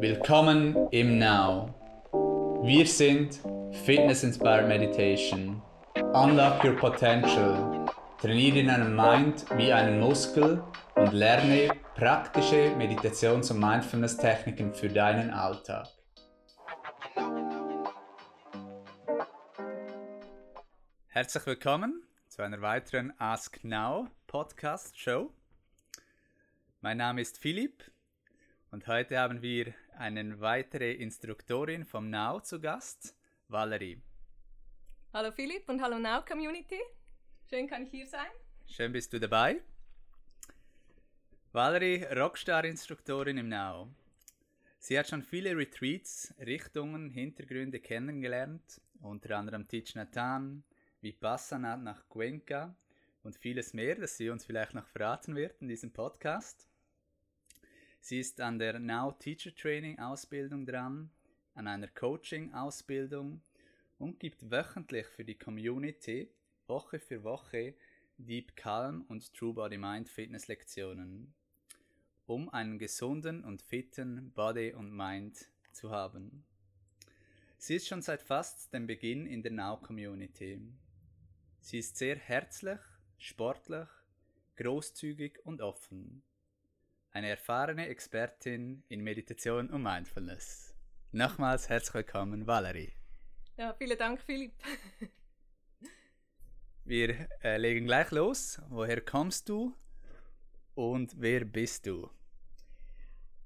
Willkommen im Now. Wir sind Fitness Inspired Meditation. Unlock your potential. Trainiere deinen Mind wie einen Muskel und lerne praktische Meditations- und Mindfulness-Techniken für deinen Alltag. Herzlich willkommen zu einer weiteren Ask Now Podcast Show. Mein Name ist Philipp und heute haben wir eine weitere Instruktorin vom Now zu Gast, Valerie. Hallo Philipp und hallo Now Community. Schön kann ich hier sein. Schön bist du dabei. Valerie, Rockstar-Instruktorin im Now. Sie hat schon viele Retreats, Richtungen, Hintergründe kennengelernt, unter anderem Thich Nhat Hanh, Vipassana nach Cuenca und vieles mehr, das sie uns vielleicht noch verraten wird in diesem Podcast. Sie ist an der Now Teacher Training Ausbildung dran, an einer Coaching Ausbildung und gibt wöchentlich für die Community Woche für Woche Deep Calm und True Body Mind Fitness Lektionen, um einen gesunden und fitten Body und Mind zu haben. Sie ist schon seit fast dem Beginn in der Now Community. Sie ist sehr herzlich, sportlich, großzügig und offen. Eine erfahrene Expertin in Meditation und Mindfulness. Nochmals herzlich willkommen, Valerie. Ja, vielen Dank, Philipp. Wir äh, legen gleich los. Woher kommst du und wer bist du?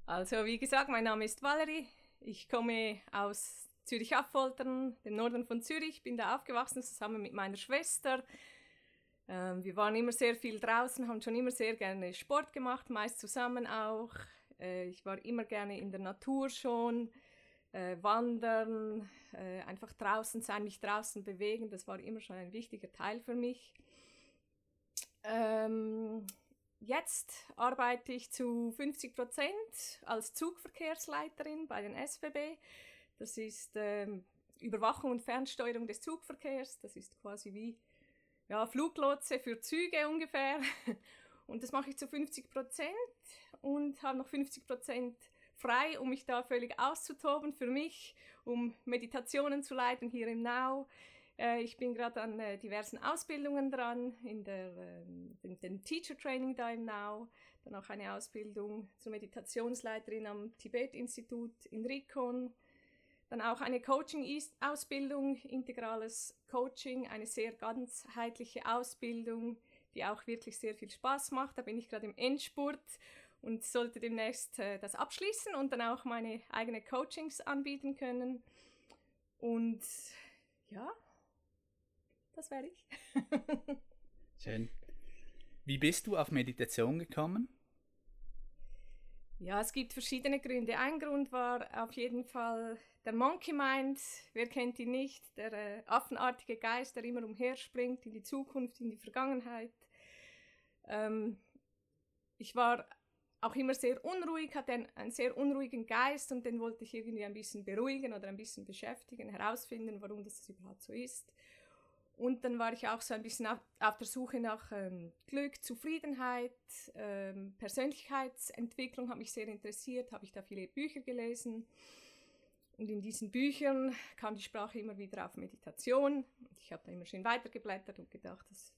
Also, wie gesagt, mein Name ist Valerie. Ich komme aus Zürich-Affoltern, dem Norden von Zürich. Bin da aufgewachsen zusammen mit meiner Schwester. Ähm, wir waren immer sehr viel draußen, haben schon immer sehr gerne Sport gemacht, meist zusammen auch. Äh, ich war immer gerne in der Natur schon, äh, wandern, äh, einfach draußen sein, mich draußen bewegen, das war immer schon ein wichtiger Teil für mich. Ähm, jetzt arbeite ich zu 50 Prozent als Zugverkehrsleiterin bei den SBB. Das ist ähm, Überwachung und Fernsteuerung des Zugverkehrs. Das ist quasi wie ja, Fluglotse für Züge ungefähr. Und das mache ich zu 50 Prozent und habe noch 50 Prozent frei, um mich da völlig auszutoben für mich, um Meditationen zu leiten hier im Now. Äh, ich bin gerade an äh, diversen Ausbildungen dran, in der, äh, dem Teacher Training da im Now, dann auch eine Ausbildung zur Meditationsleiterin am Tibet-Institut in Rikon, dann auch eine Coaching-Ausbildung, integrales Coaching, eine sehr ganzheitliche Ausbildung, die auch wirklich sehr viel Spaß macht. Da bin ich gerade im Endspurt und sollte demnächst äh, das abschließen und dann auch meine eigenen Coachings anbieten können. Und ja, das wäre ich. Schön. Wie bist du auf Meditation gekommen? Ja, es gibt verschiedene Gründe. Ein Grund war auf jeden Fall der Monkey Mind, wer kennt ihn nicht, der äh, affenartige Geist, der immer umherspringt in die Zukunft, in die Vergangenheit. Ähm, ich war auch immer sehr unruhig, hatte einen, einen, sehr unruhigen Geist und den wollte ich irgendwie ein bisschen beruhigen oder ein bisschen beschäftigen, herausfinden, warum das überhaupt so ist. Und dann war ich auch so ein bisschen auf, auf der Suche nach ähm, Glück, Zufriedenheit, ähm, Persönlichkeitsentwicklung hat mich sehr interessiert, habe ich da viele Bücher gelesen. Und in diesen Büchern kam die Sprache immer wieder auf Meditation. Ich habe da immer schön weitergeblättert und gedacht, das,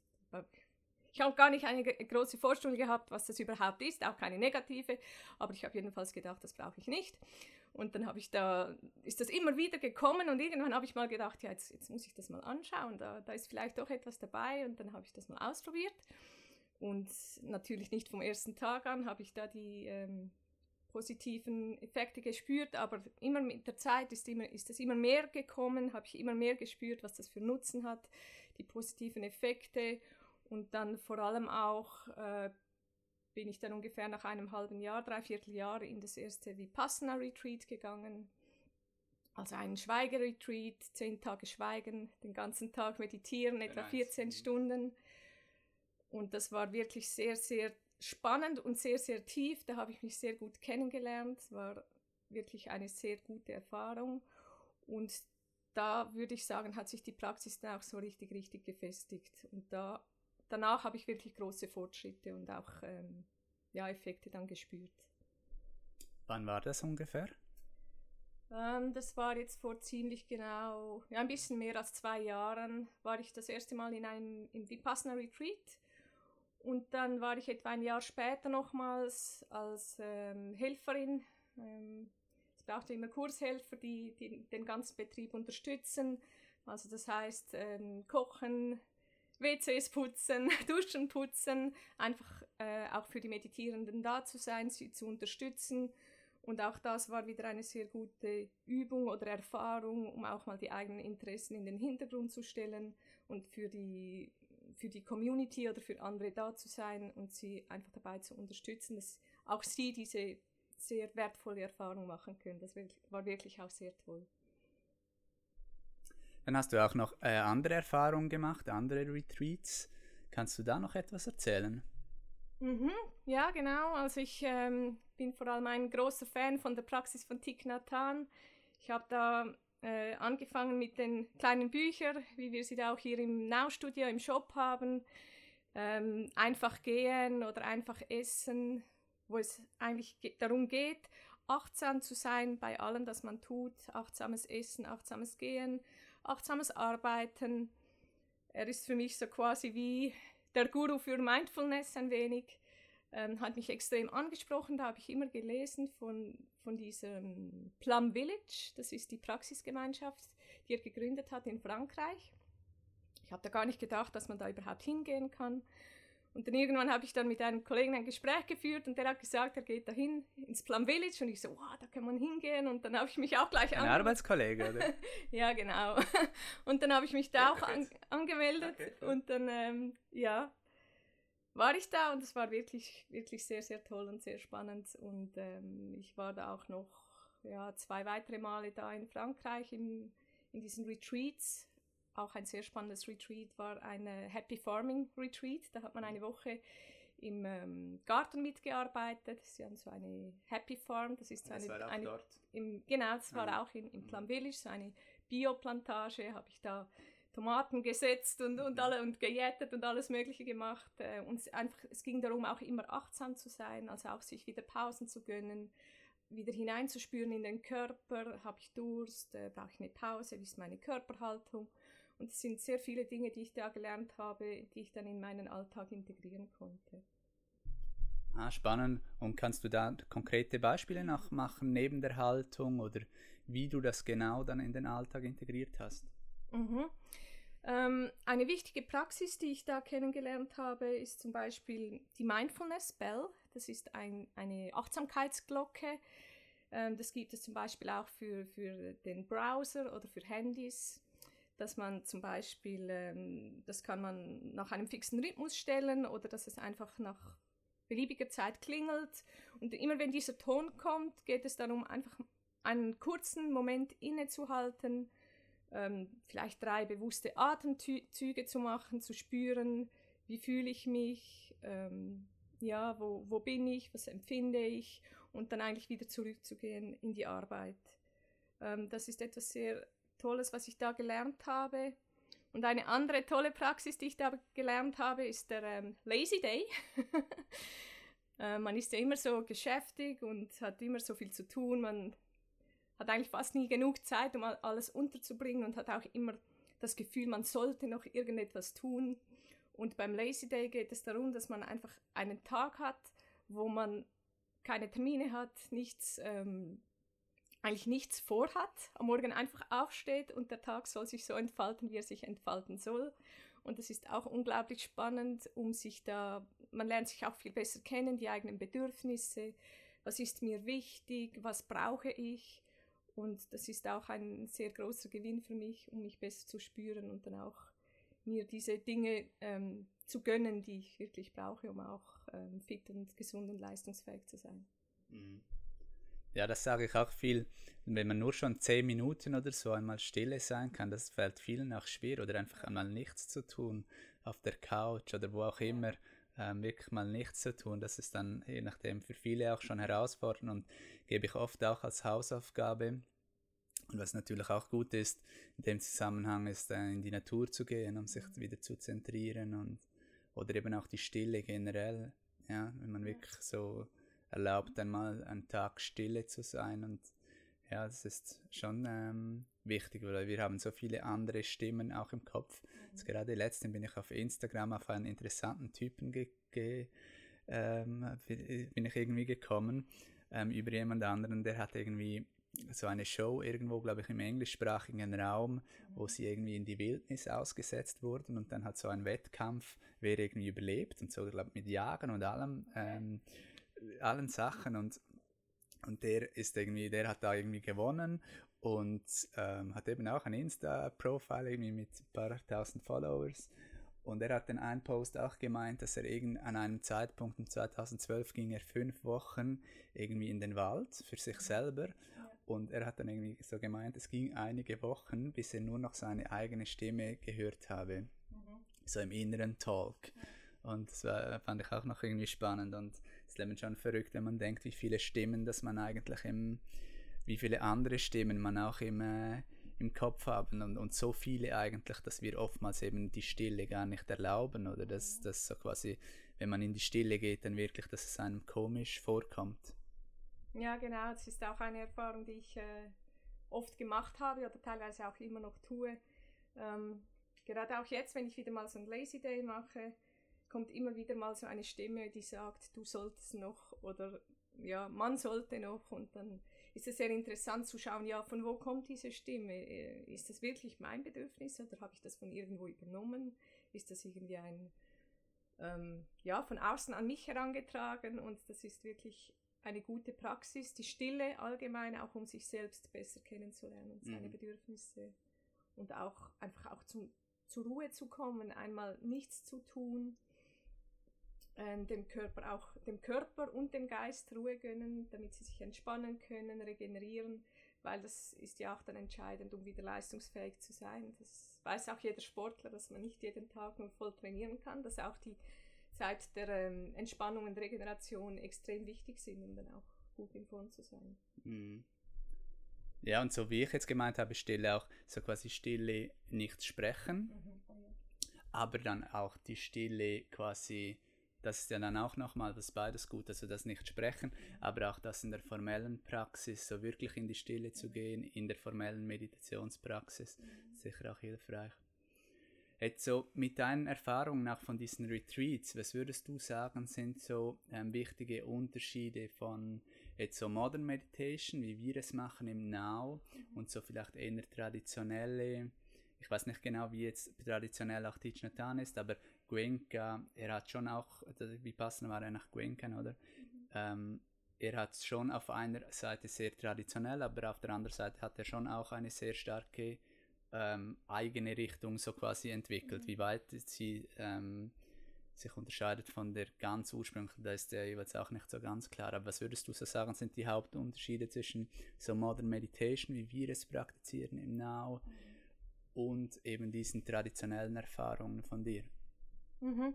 ich habe gar nicht eine große Vorstellung gehabt, was das überhaupt ist, auch keine negative, aber ich habe jedenfalls gedacht, das brauche ich nicht. Und dann habe ich da, ist das immer wieder gekommen und irgendwann habe ich mal gedacht, ja, jetzt, jetzt muss ich das mal anschauen, da, da ist vielleicht doch etwas dabei und dann habe ich das mal ausprobiert. Und natürlich nicht vom ersten Tag an habe ich da die ähm, positiven Effekte gespürt, aber immer mit der Zeit ist, immer, ist es immer mehr gekommen, habe ich immer mehr gespürt, was das für Nutzen hat, die positiven Effekte und dann vor allem auch äh, bin ich dann ungefähr nach einem halben Jahr, dreiviertel Jahr in das erste Vipassana Retreat gegangen. Also ein Schweigeretreat, zehn Tage Schweigen, den ganzen Tag meditieren, etwa 14 Stunden. Und das war wirklich sehr, sehr spannend und sehr, sehr tief. Da habe ich mich sehr gut kennengelernt. Es war wirklich eine sehr gute Erfahrung. Und da würde ich sagen, hat sich die Praxis dann auch so richtig, richtig gefestigt. Und da, danach habe ich wirklich große Fortschritte und auch ähm, ja, Effekte dann gespürt. Wann war das ungefähr? Ähm, das war jetzt vor ziemlich genau, ja, ein bisschen mehr als zwei Jahren, war ich das erste Mal in einem im Vipassana Retreat. Und dann war ich etwa ein Jahr später nochmals als ähm, Helferin. Ähm, es brauchte immer Kurshelfer, die, die, den ganzen Betrieb unterstützen. Also das heißt ähm, kochen, WCs putzen, Duschen putzen, einfach äh, auch für die Meditierenden da zu sein, sie zu unterstützen und auch das war wieder eine sehr gute Übung oder Erfahrung, um auch mal die eigenen Interessen in den Hintergrund zu stellen und für die, für die Community oder für andere da zu sein und sie einfach dabei zu unterstützen, dass auch sie diese sehr wertvolle Erfahrung machen können. Das war wirklich auch sehr toll. Dann hast du auch noch äh, andere Erfahrungen gemacht, andere Retreats. Kannst du da noch etwas erzählen? Mhm, ja, genau. Also ich ähm, bin vor allem ein großer Fan von der Praxis von Thich Nhat Hanh. Ich habe da äh, angefangen mit den kleinen Büchern, wie wir sie da auch hier im Now-Studio im Shop haben. Ähm, einfach gehen oder einfach essen, wo es eigentlich darum geht, achtsam zu sein bei allem, was man tut. Achtsames Essen, achtsames Gehen, achtsames Arbeiten. Er ist für mich so quasi wie der Guru für Mindfulness ein wenig ähm, hat mich extrem angesprochen. Da habe ich immer gelesen von, von diesem Plum Village. Das ist die Praxisgemeinschaft, die er gegründet hat in Frankreich. Ich habe da gar nicht gedacht, dass man da überhaupt hingehen kann. Und dann irgendwann habe ich dann mit einem Kollegen ein Gespräch geführt und der hat gesagt, er geht dahin ins Plum Village und ich so, wow, da kann man hingehen und dann habe ich mich auch gleich Ein Arbeitskollege, oder? ja, genau. Und dann habe ich mich da ja, auch an, angemeldet okay, und dann, ähm, ja, war ich da und es war wirklich, wirklich sehr, sehr toll und sehr spannend. Und ähm, ich war da auch noch ja, zwei weitere Male da in Frankreich im, in diesen Retreats. Auch ein sehr spannendes Retreat war ein Happy Farming Retreat. Da hat man eine Woche im ähm, Garten mitgearbeitet. Sie haben so eine Happy Farm. Das ist so das eine, war auch eine dort. Im, genau, das war ja. auch in, im Plum Village, so eine Bioplantage. Habe ich da Tomaten gesetzt und, und, mhm. alle, und gejätet und alles Mögliche gemacht. Äh, und einfach, es ging darum, auch immer achtsam zu sein, also auch sich wieder Pausen zu gönnen, wieder hineinzuspüren in den Körper. Habe ich Durst? Äh, Brauche ich eine Pause? Wie ist meine Körperhaltung? Und es sind sehr viele Dinge, die ich da gelernt habe, die ich dann in meinen Alltag integrieren konnte. Ah, spannend. Und kannst du da konkrete Beispiele nachmachen neben der Haltung oder wie du das genau dann in den Alltag integriert hast? Mhm. Ähm, eine wichtige Praxis, die ich da kennengelernt habe, ist zum Beispiel die Mindfulness Bell. Das ist ein, eine Achtsamkeitsglocke. Ähm, das gibt es zum Beispiel auch für, für den Browser oder für Handys, dass man zum Beispiel, ähm, das kann man nach einem fixen Rhythmus stellen oder dass es einfach nach beliebiger Zeit klingelt. Und immer wenn dieser Ton kommt, geht es darum, einfach einen kurzen Moment innezuhalten ähm, vielleicht drei bewusste Atemzüge zu machen, zu spüren, wie fühle ich mich, ähm, ja, wo, wo bin ich, was empfinde ich und dann eigentlich wieder zurückzugehen in die Arbeit. Ähm, das ist etwas sehr Tolles, was ich da gelernt habe. Und eine andere tolle Praxis, die ich da gelernt habe, ist der ähm, Lazy Day. äh, man ist ja immer so geschäftig und hat immer so viel zu tun. Man hat eigentlich fast nie genug Zeit, um alles unterzubringen und hat auch immer das Gefühl, man sollte noch irgendetwas tun. Und beim Lazy Day geht es darum, dass man einfach einen Tag hat, wo man keine Termine hat, nichts, ähm, eigentlich nichts vorhat, am Morgen einfach aufsteht und der Tag soll sich so entfalten, wie er sich entfalten soll. Und das ist auch unglaublich spannend, um sich da, man lernt sich auch viel besser kennen, die eigenen Bedürfnisse, was ist mir wichtig, was brauche ich und das ist auch ein sehr großer Gewinn für mich, um mich besser zu spüren und dann auch mir diese Dinge ähm, zu gönnen, die ich wirklich brauche, um auch ähm, fit und gesund und leistungsfähig zu sein. Mhm. Ja, das sage ich auch viel. Wenn man nur schon zehn Minuten oder so einmal stille sein kann, das fällt vielen auch schwer oder einfach einmal nichts zu tun auf der Couch oder wo auch immer ähm, wirklich mal nichts zu tun. Das ist dann je nachdem für viele auch schon herausfordernd und gebe ich oft auch als Hausaufgabe. Und was natürlich auch gut ist, in dem Zusammenhang ist, äh, in die Natur zu gehen, um sich wieder zu zentrieren und oder eben auch die Stille generell. Ja, wenn man wirklich so erlaubt, einmal einen Tag Stille zu sein und Ja, das ist schon ähm, wichtig, weil wir haben so viele andere Stimmen auch im Kopf. Mhm. gerade letztens bin ich auf Instagram auf einen interessanten Typen ge, ge ähm, bin ich irgendwie gekommen ähm, über jemand anderen, der hat irgendwie so eine Show irgendwo, glaube ich, im englischsprachigen Raum, wo sie irgendwie in die Wildnis ausgesetzt wurden und dann hat so ein Wettkampf, wer irgendwie überlebt und so, glaube ich, mit Jagen und allem, ähm, allen Sachen und und der ist irgendwie, der hat da irgendwie gewonnen und ähm, hat eben auch ein Insta-Profile irgendwie mit ein paar tausend Followers. Und er hat in einem Post auch gemeint, dass er irgend an einem Zeitpunkt in 2012 ging er fünf Wochen irgendwie in den Wald für sich selber und er hat dann irgendwie so gemeint, es ging einige Wochen, bis er nur noch seine eigene Stimme gehört habe. Mhm. So im inneren Talk. Und das war, fand ich auch noch irgendwie spannend. Und ist eben schon verrückt, wenn man denkt, wie viele Stimmen, dass man eigentlich im, wie viele andere Stimmen man auch im, äh, im Kopf haben und, und so viele eigentlich, dass wir oftmals eben die Stille gar nicht erlauben oder dass, dass so quasi, wenn man in die Stille geht, dann wirklich, dass es einem komisch vorkommt. Ja, genau. Das ist auch eine Erfahrung, die ich äh, oft gemacht habe oder teilweise auch immer noch tue. Ähm, gerade auch jetzt, wenn ich wieder mal so ein Lazy Day mache, kommt immer wieder mal so eine Stimme, die sagt, du solltest noch oder ja, man sollte noch und dann ist es sehr interessant zu schauen, ja, von wo kommt diese Stimme? Äh, ist das wirklich mein Bedürfnis oder habe ich das von irgendwo übernommen? Ist das irgendwie ein, ähm, ja, von außen an mich herangetragen und das ist wirklich eine gute Praxis, die Stille allgemein, auch um sich selbst besser kennenzulernen und seine mhm. Bedürfnisse und auch einfach auch zum, zur Ruhe zu kommen, einmal nichts zu tun, äh, dem Körper auch dem Körper und dem Geist Ruhe gönnen, damit sie sich entspannen können, regenerieren, weil das ist ja auch dann entscheidend, um wieder leistungsfähig zu sein. Das weiß auch jeder Sportler, dass man nicht jeden Tag nur voll trainieren kann, dass auch die Zeit der ähm, Entspannung und Regeneration extrem wichtig sind, um dann auch gut in Form zu sein. Mhm. Ja, und so wie ich jetzt gemeint habe, Stille auch so quasi Stille nicht sprechen, mhm. Aber dann auch die Stille quasi, das ist ja dann auch nochmal das beides gut, also das nicht sprechen, aber auch das in der formellen Praxis, so wirklich in die Stille zu gehen, in der formellen Meditationspraxis, sicher auch hilfreich. Jetzt so mit deinen Erfahrungen auch von diesen Retreats, was würdest du sagen, sind so ähm, wichtige Unterschiede von jetzt so Modern Meditation, wie wir es machen im Now und so vielleicht eher traditionelle, ich weiß nicht genau, wie jetzt traditionell auch Hanh ist, aber Cuenca, er hat schon auch, wie passend war er nach Cuenca, oder? Mhm. Ähm, er hat schon auf einer Seite sehr traditionell, aber auf der anderen Seite hat er schon auch eine sehr starke ähm, eigene Richtung so quasi entwickelt. Mhm. Wie weit sie ähm, sich unterscheidet von der ganz ursprünglichen, da ist ja jeweils auch nicht so ganz klar. Aber was würdest du so sagen, sind die Hauptunterschiede zwischen so Modern Meditation, wie wir es praktizieren im Now, mhm. und eben diesen traditionellen Erfahrungen von dir? Mhm.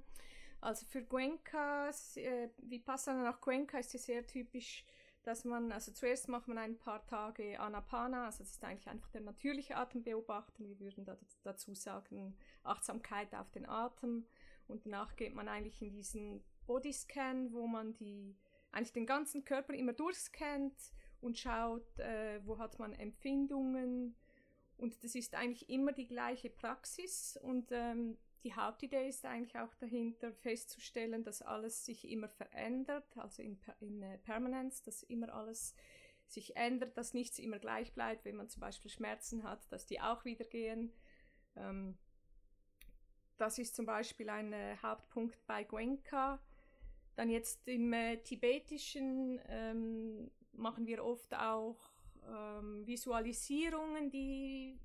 Also für Cuenca, äh, Vipassana nach Cuenca ist ja sehr typisch dass man, also zuerst macht man ein paar Tage Anapana, also das ist eigentlich einfach der natürliche Atem beobachten. Wir würden da, dazu sagen Achtsamkeit auf den Atem. Und danach geht man eigentlich in diesen Bodyscan, wo man die, eigentlich den ganzen Körper immer durchscannt und schaut, äh, wo hat man Empfindungen. Und das ist eigentlich immer die gleiche Praxis. Und ähm, die Hauptidee ist eigentlich auch dahinter festzustellen, dass alles sich immer verändert, also in, in uh, Permanence, dass immer alles sich ändert, dass nichts immer gleich bleibt, wenn man zum Beispiel Schmerzen hat, dass die auch wieder gehen. Ähm, das ist zum Beispiel ein äh, Hauptpunkt bei Gwenka. Dann jetzt im äh, Tibetischen ähm, machen wir oft auch ähm, Visualisierungen, die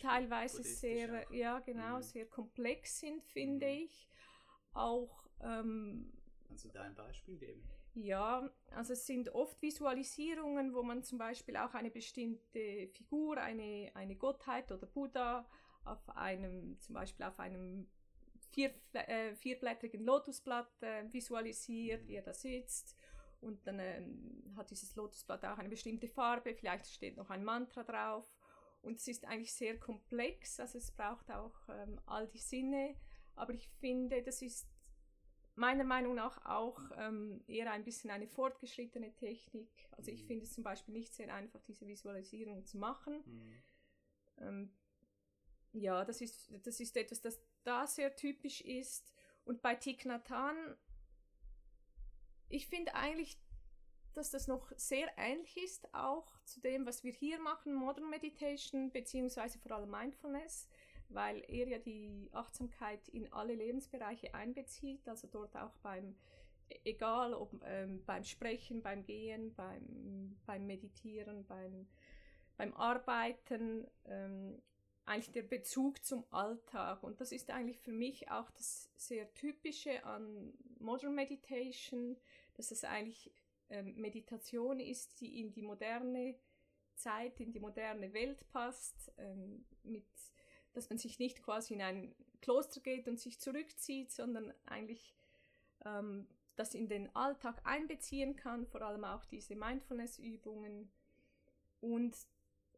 teilweise sehr, ja genau, mhm. sehr komplex sind, finde mhm. ich. Auch ähm, Kannst du da ein Beispiel geben? Ja, also es sind oft Visualisierungen, wo man zum Beispiel auch eine bestimmte Figur, eine, eine Gottheit oder Buddha auf einem, zum Beispiel auf einem vier, äh, vierblättrigen Lotusblatt äh, visualisiert, mhm. wie er da sitzt. Und dann ähm, hat dieses Lotusblatt auch eine bestimmte Farbe, vielleicht steht noch ein Mantra drauf. Und es ist eigentlich sehr komplex, also es braucht auch ähm, all die Sinne. Aber ich finde, das ist meiner Meinung nach auch ähm, eher ein bisschen eine fortgeschrittene Technik. Also ich Mhm. finde es zum Beispiel nicht sehr einfach, diese Visualisierung zu machen. Mhm. Ähm, ja, das ist, das ist etwas, das da sehr typisch ist. Und bei Thich Nhat Hanh, ich finde eigentlich, dass das noch sehr ähnlich ist, auch zu dem, was wir hier machen, Modern Meditation, beziehungsweise vor allem Mindfulness, weil er ja die Achtsamkeit in alle Lebensbereiche einbezieht, also dort auch beim, egal ob ähm, beim Sprechen, beim Gehen, beim, beim Meditieren, beim, beim Arbeiten, ähm, eigentlich der Bezug zum Alltag. Und das ist eigentlich für mich auch das sehr Typische an Modern Meditation, dass es eigentlich ähm, Meditation ist, die in die moderne Zeit, in die moderne Welt passt, ähm, mit, dass man sich nicht quasi in ein Kloster geht und sich zurückzieht, sondern eigentlich ähm, das in den Alltag einbeziehen kann, vor allem auch diese Mindfulness-Übungen. Und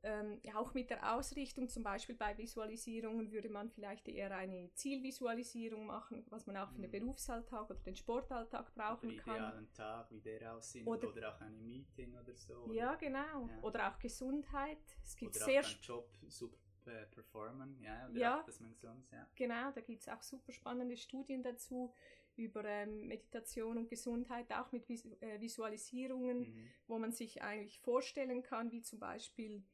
ähm, auch mit der Ausrichtung, zum Beispiel bei Visualisierungen würde man vielleicht eher eine Zielvisualisierung machen, was man auch für den Mhm. Berufsalltag oder den Sportalltag brauchen Oder kann. idealen Tag, wie der aussieht, Oder- oder, auch ein Meeting oder so. Ja, oder, genau. Ja. Oder auch Gesundheit. Es gibt oder sehr auch Job super äh, performen, ja, oder Ja. auch, dass man sonst, ja. Genau, da gibt es auch super spannende Studien dazu über ähm, Meditation und Gesundheit, auch mit Vis äh, Visualisierungen, Mhm. wo man sich eigentlich vorstellen kann, wie zum Beispiel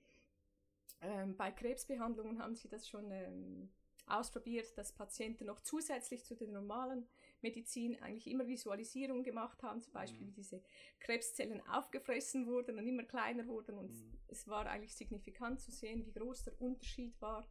ähm, bei Krebsbehandlungen haben sie das schon ähm, ausprobiert, dass Patienten noch zusätzlich zu der normalen Medizin eigentlich immer Visualisierungen gemacht haben, zum Beispiel Mhm. wie diese Krebszellen aufgefressen wurden und immer kleiner wurden und Mhm. es war eigentlich signifikant zu sehen, wie groß der Unterschied war.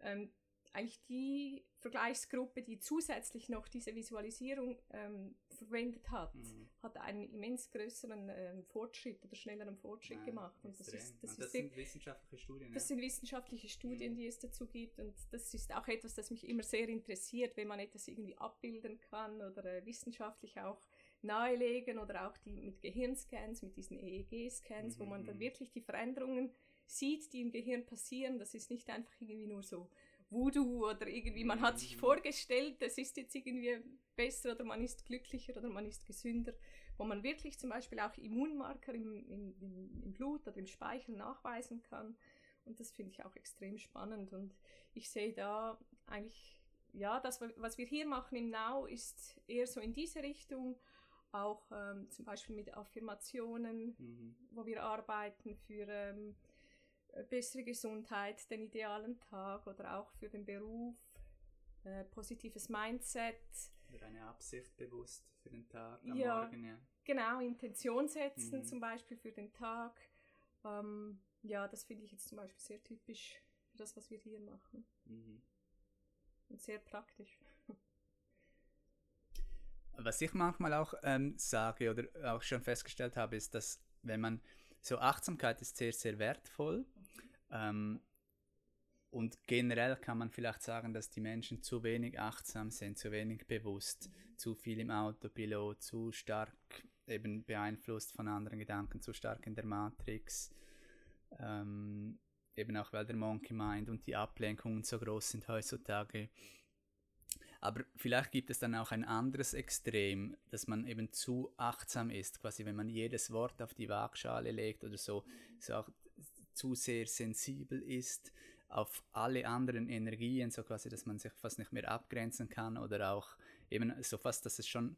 Ähm, eigentlich die Vergleichsgruppe, die zusätzlich noch diese Visualisierung ähm, verwendet hat, Mhm. hat einen immens größeren ähm, Fortschritt oder schnelleren Fortschritt Ja, gemacht. Und das ist, das Und ist das wirklich- sind wissenschaftliche Studien, das ja. sind wissenschaftliche Studien, Mhm. die es dazu gibt und das ist auch etwas, das mich immer sehr interessiert, wenn man etwas irgendwie abbilden kann oder äh, wissenschaftlich auch nahelegen oder auch die mit Gehirnscans, mit diesen EEG-Scans, wo Mhm, man dann mhm. wirklich die Veränderungen sieht, die im Gehirn passieren. Das ist nicht einfach irgendwie nur so Voodoo oder irgendwie, man hat sich Mhm. vorgestellt, das ist jetzt irgendwie besser oder man ist glücklicher oder man ist gesünder, wo man wirklich zum Beispiel auch Immunmarker im, im, im, Blut oder im Speichel nachweisen kann. Und das finde ich auch extrem spannend. Und ich sehe da eigentlich, ja, das, was wir hier machen im Now, ist eher so in diese Richtung. Auch ähm, zum Beispiel mit Affirmationen, Mhm. wo wir arbeiten für ähm, äh, bessere Gesundheit, den idealen Tag oder auch für den Beruf, äh, positives Mindset. Oder eine Absicht bewusst für den Tag am Ja. Morgen, ja. Genau, Intention setzen Mhm. zum Beispiel für den Tag. Ähm, ja, das finde ich jetzt zum Beispiel sehr typisch für das, was wir hier machen. Mhm. Und sehr praktisch. Was ich manchmal auch ähm, sage oder auch schon festgestellt habe, ist, dass wenn man so Achtsamkeit ist sehr, sehr wertvoll. Ähm, und generell kann man vielleicht sagen, dass die Menschen zu wenig achtsam sind, zu wenig bewusst, zu viel im Autopilot, zu stark eben beeinflusst von anderen Gedanken, zu stark in der Matrix. Ähm, eben auch weil der Monkey Mind und die Ablenkungen so groß sind heutzutage. Aber vielleicht gibt es dann auch ein anderes Extrem, dass man eben zu achtsam ist, quasi wenn man jedes Wort auf die Waagschale legt oder so, so auch zu sehr sensibel ist auf alle anderen Energien, so quasi, dass man sich fast nicht mehr abgrenzen kann oder auch eben so fast, dass es schon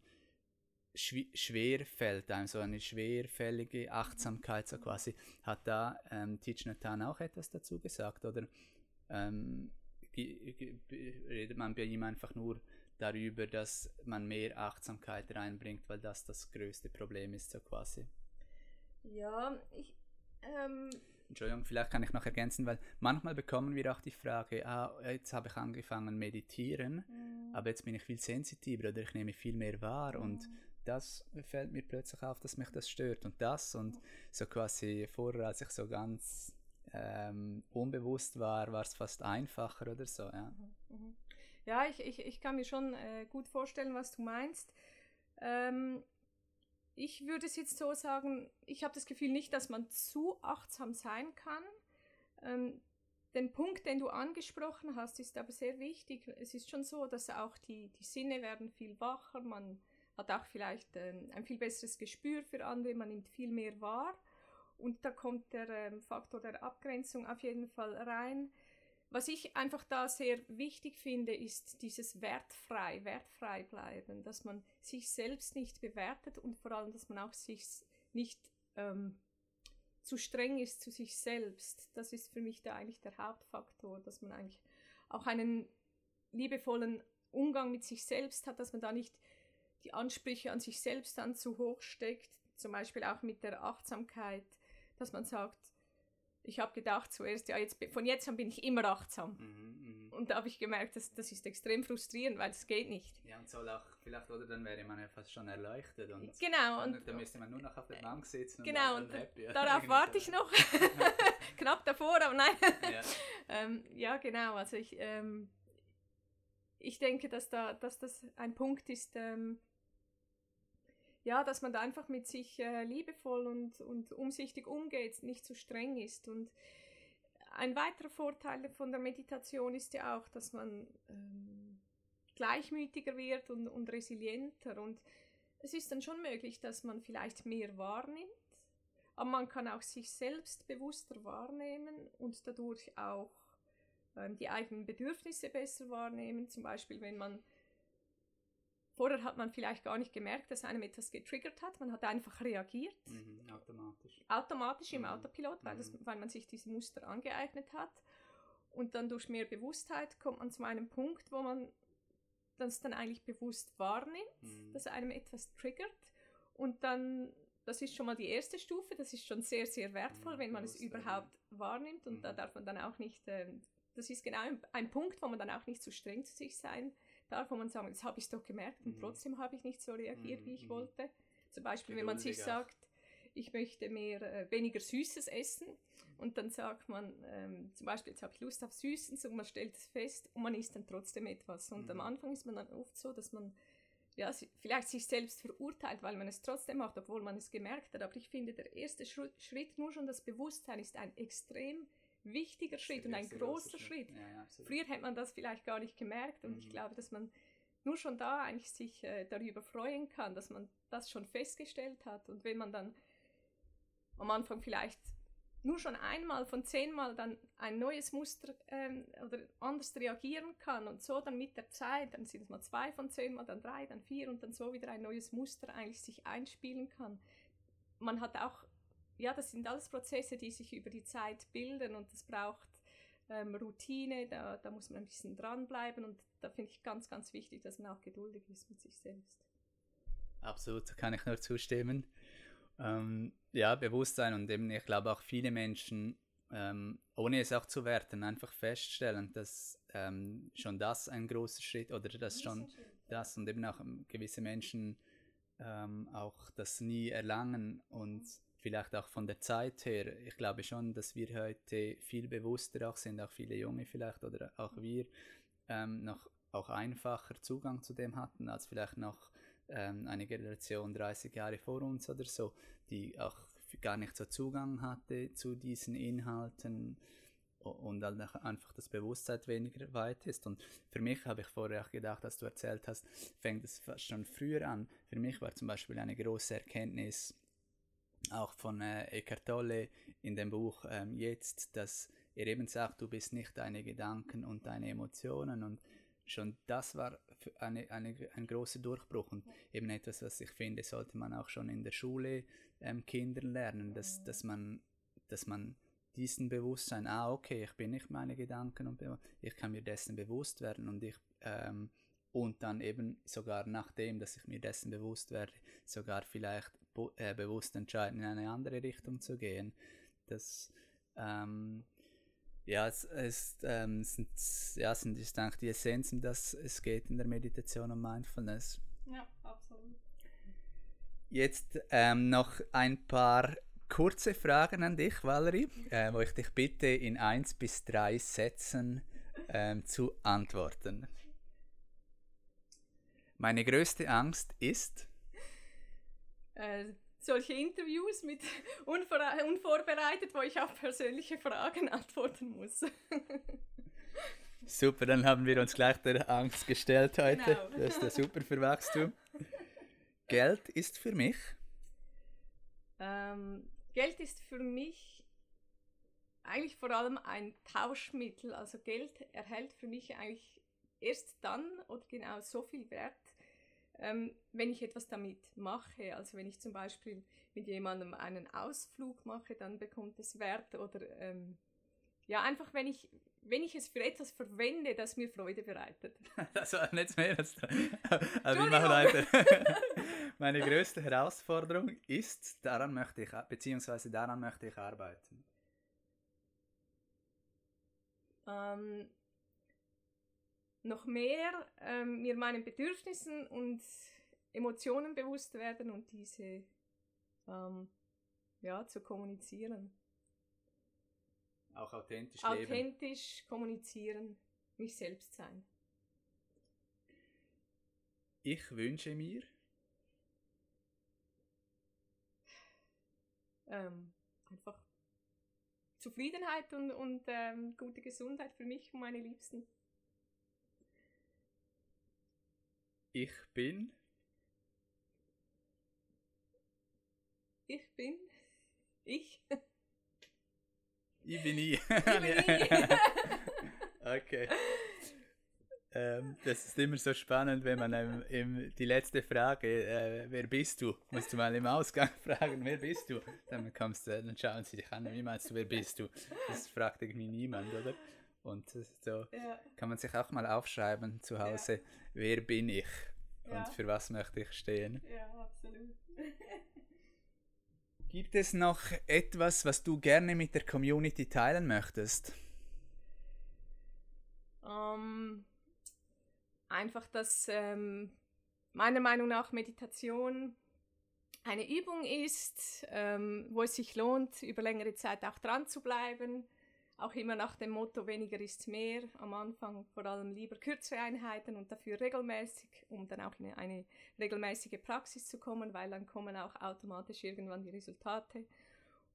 schw schwer fällt, einem so eine schwerfällige Achtsamkeit, so quasi. Hat da ähm, Thich Nhat Hanh auch etwas dazu gesagt oder ähm, redet man bei ihm einfach nur darüber, dass man mehr Achtsamkeit reinbringt, weil das das größte Problem ist, so quasi. Ja, ich. Ähm, Entschuldigung, vielleicht kann ich noch ergänzen, weil manchmal bekommen wir auch die Frage, ah, jetzt habe ich angefangen meditieren, aber jetzt bin ich viel sensitiver oder ich nehme viel mehr wahr und das fällt mir plötzlich auf, dass mich das stört und das und so quasi vorher, als ich so ganz ähm, unbewusst war, war es fast einfacher oder so, ja. Mhm. Ja, ich, ich, ich kann mir schon äh, gut vorstellen, was du meinst. Ähm, ich würde es jetzt so sagen, ich habe das Gefühl nicht, dass man zu achtsam sein kann. Ähm, den Punkt, den du angesprochen hast, ist aber sehr wichtig. Es ist schon so, dass auch die, die Sinne werden viel wacher, man hat auch vielleicht ähm, ein viel besseres Gespür für andere, man nimmt viel mehr wahr. Und da kommt der ähm, Faktor der Abgrenzung auf jeden Fall rein. Was ich einfach da sehr wichtig finde, ist dieses wertfrei, wertfrei bleiben, dass man sich selbst nicht bewertet und vor allem, dass man auch sich nicht ähm, zu streng ist zu sich selbst. Das ist für mich da eigentlich der Hauptfaktor, dass man eigentlich auch einen liebevollen Umgang mit sich selbst hat, dass man da nicht die Ansprüche an sich selbst dann zu hoch steckt, zum Beispiel auch mit der Achtsamkeit, dass man sagt, ich habe gedacht zuerst, ja, jetzt, von jetzt an bin ich immer achtsam. Mhm, mh. Und da habe ich gemerkt, dass, das ist extrem frustrierend, weil es geht nicht. Ja, und soll auch, vielleicht, oder dann wäre man ja fast schon erleuchtet. Und genau. Und, dann müsste man nur noch auf der Bank sitzen. Genau, und, und happy, darauf warte ich noch. Knapp davor, aber nein. Ja, ähm, ja genau, also ich, ähm, ich denke, dass, da, dass das ein Punkt ist, ähm, ja, dass man da einfach mit sich äh, liebevoll und, und umsichtig umgeht, nicht zu streng ist. Und ein weiterer Vorteil von der Meditation ist ja auch, dass man ähm, gleichmütiger wird und, und resilienter. Und es ist dann schon möglich, dass man vielleicht mehr wahrnimmt, aber man kann auch sich selbst bewusster wahrnehmen und dadurch auch ähm, die eigenen Bedürfnisse besser wahrnehmen. Zum Beispiel, wenn man Vorher hat man vielleicht gar nicht gemerkt, dass einem etwas getriggert hat. Man hat einfach reagiert. Mhm, automatisch. Automatisch im mhm. Autopilot, weil, das, mhm. weil man sich diese Muster angeeignet hat. Und dann durch mehr Bewusstheit kommt man zu einem Punkt, wo man das dann eigentlich bewusst wahrnimmt, mhm. dass einem etwas triggert. Und dann, das ist schon mal die erste Stufe, das ist schon sehr, sehr wertvoll, mhm, wenn man es überhaupt wahrnimmt. Und da darf man dann auch nicht, äh, das ist genau ein, ein Punkt, wo man dann auch nicht zu streng zu sich sein darf, wo man sagen, das habe ich doch gemerkt und mhm. trotzdem habe ich nicht so reagiert, wie ich mhm. wollte. Zum Beispiel, wenn man sich sagt, ich möchte mehr, äh, weniger Süßes essen und dann sagt man, ähm, zum Beispiel, jetzt habe ich Lust auf Süßes und man stellt es fest und man isst dann trotzdem etwas. Und mhm. am Anfang ist man dann oft so, dass man ja, vielleicht sich selbst verurteilt, weil man es trotzdem macht, obwohl man es gemerkt hat. Aber ich finde, der erste Schritt, nur schon das Bewusstsein, ist ein extrem wichtiger Schritt und ein großer Schritt. Ja, Früher hätte man das vielleicht gar nicht gemerkt und mhm. ich glaube, dass man nur schon da eigentlich sich äh, darüber freuen kann, dass man das schon festgestellt hat und wenn man dann am Anfang vielleicht nur schon einmal von zehnmal dann ein neues Muster ähm, oder anders reagieren kann und so dann mit der Zeit, dann sind es mal zwei von zehnmal, dann drei, dann vier und dann so wieder ein neues Muster eigentlich sich einspielen kann. Man hat auch ja, das sind alles Prozesse, die sich über die Zeit bilden und das braucht ähm, Routine, da, da muss man ein bisschen dranbleiben und da finde ich ganz, ganz wichtig, dass man auch geduldig ist mit sich selbst. Absolut, kann ich nur zustimmen. Ähm, ja, Bewusstsein und eben, ich glaube auch viele Menschen, ähm, ohne es auch zu werten, einfach feststellen, dass ähm, schon das ein großer Schritt oder dass schon das und eben auch ähm, gewisse Menschen ähm, auch das nie erlangen und vielleicht auch von der Zeit her, ich glaube schon, dass wir heute viel bewusster auch sind, auch viele Junge vielleicht oder auch wir, ähm, noch auch einfacher Zugang zu dem hatten, als vielleicht noch ähm, eine Generation 30 Jahre vor uns oder so, die auch gar nicht so Zugang hatte zu diesen Inhalten und dann einfach das Bewusstsein weniger weit ist. Und für mich habe ich vorher auch gedacht, als du erzählt hast, fängt es schon früher an. Für mich war zum Beispiel eine große Erkenntnis, auch von äh, Eckhart Tolle in dem Buch ähm, jetzt, dass er eben sagt, du bist nicht deine Gedanken und deine Emotionen. Und schon das war eine, eine, ein großer Durchbruch und eben etwas, was ich finde, sollte man auch schon in der Schule ähm, Kindern lernen, dass, dass, man, dass man diesen Bewusstsein, ah okay, ich bin nicht meine Gedanken und ich kann mir dessen bewusst werden und ich ähm, und dann eben sogar nachdem, dass ich mir dessen bewusst werde, sogar vielleicht äh, bewusst entscheiden, in eine andere Richtung zu gehen. Das, ähm, ja, es, es ähm, sind, ja, sind, ich denke, die Essenzen, dass es geht in der Meditation um Mindfulness. Ja, absolut. Jetzt ähm, noch ein paar kurze Fragen an dich, Valerie, äh, wo ich dich bitte, in eins bis drei Sätzen ähm, zu antworten. Meine größte Angst ist? Äh, solche Interviews mit unvorbereitet, wo ich auf persönliche Fragen antworten muss. super, dann haben wir uns gleich der Angst gestellt heute. Genau. Das ist ja super für Wachstum. Geld ist für mich. Ähm, Geld ist für mich eigentlich vor allem ein Tauschmittel. Also Geld erhält für mich eigentlich erst dann oder genau so viel Wert, ähm, wenn ich etwas damit mache. Also wenn ich zum Beispiel mit jemandem einen Ausflug mache, dann bekommt es Wert oder ähm, ja, einfach wenn ich, wenn ich es für etwas verwende, das mir Freude bereitet. Das war nicht mehr als Also ich mache weiter. Meine größte Herausforderung ist, daran möchte ich, beziehungsweise daran möchte ich arbeiten. Ähm, noch mehr ähm, mir meinen Bedürfnissen und Emotionen bewusst werden und diese ähm, ja, zu kommunizieren. Auch authentisch leben. Authentisch kommunizieren, mich selbst sein. Ich wünsche mir. Ähm, einfach Zufriedenheit und, und ähm, gute Gesundheit für mich und meine Liebsten. Ich bin. Ich bin. Ich. Ich bin ich. ich, bin ich. okay. Ähm, das ist immer so spannend, wenn man ähm, im, die letzte Frage, äh, wer bist du? Musst du mal im Ausgang fragen, wer bist du? Dann kommst du, dann schauen sie dich an, wie meinst du, wer bist du? Das fragt irgendwie niemand, oder? Und so ja. kann man sich auch mal aufschreiben zu Hause, ja. wer bin ich? und für was möchte ich stehen. Ja, absolut. Gibt es noch etwas, was du gerne mit der Community teilen möchtest? Um, ähm, einfach, dass ähm, meiner Meinung nach Meditation eine Übung ist, ähm, wo es sich lohnt, über längere Zeit auch dran zu bleiben auch immer nach dem Motto weniger ist mehr. Am Anfang vor allem lieber kürzere Einheiten und dafür regelmäßig, um dann auch in eine regelmäßige Praxis zu kommen, weil dann kommen auch automatisch irgendwann die Resultate.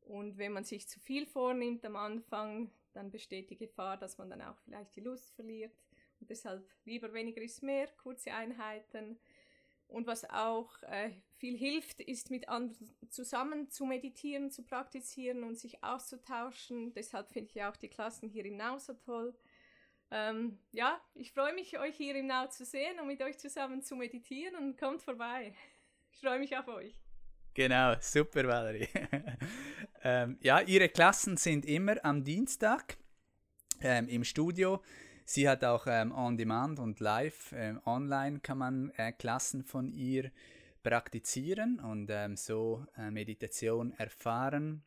Und wenn man sich zu viel vornimmt am Anfang, dann besteht die Gefahr, dass man dann auch vielleicht die Lust verliert. Und deshalb lieber weniger ist mehr, kurze Einheiten und was auch äh, viel hilft, ist mit anderen zusammen zu meditieren, zu praktizieren und sich auszutauschen. Deshalb finde ich auch die Klassen hier im Nau so toll. Ähm, ja, ich freue mich, euch hier im Nau zu sehen und mit euch zusammen zu meditieren und kommt vorbei. Ich freue mich auf euch. Genau, super, Valerie. ähm, ja, Ihre Klassen sind immer am Dienstag ähm, im Studio. Sie hat auch ähm, on demand und live ähm, online kann man äh, Klassen von ihr praktizieren und ähm, so äh, Meditation erfahren.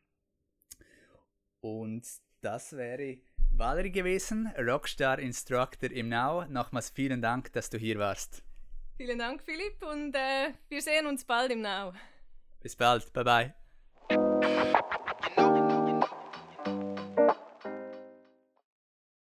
Und das wäre Valerie gewesen, Rockstar Instructor im Now. Nochmals vielen Dank, dass du hier warst. Vielen Dank, Philipp, und äh, wir sehen uns bald im Now. Bis bald, bye bye.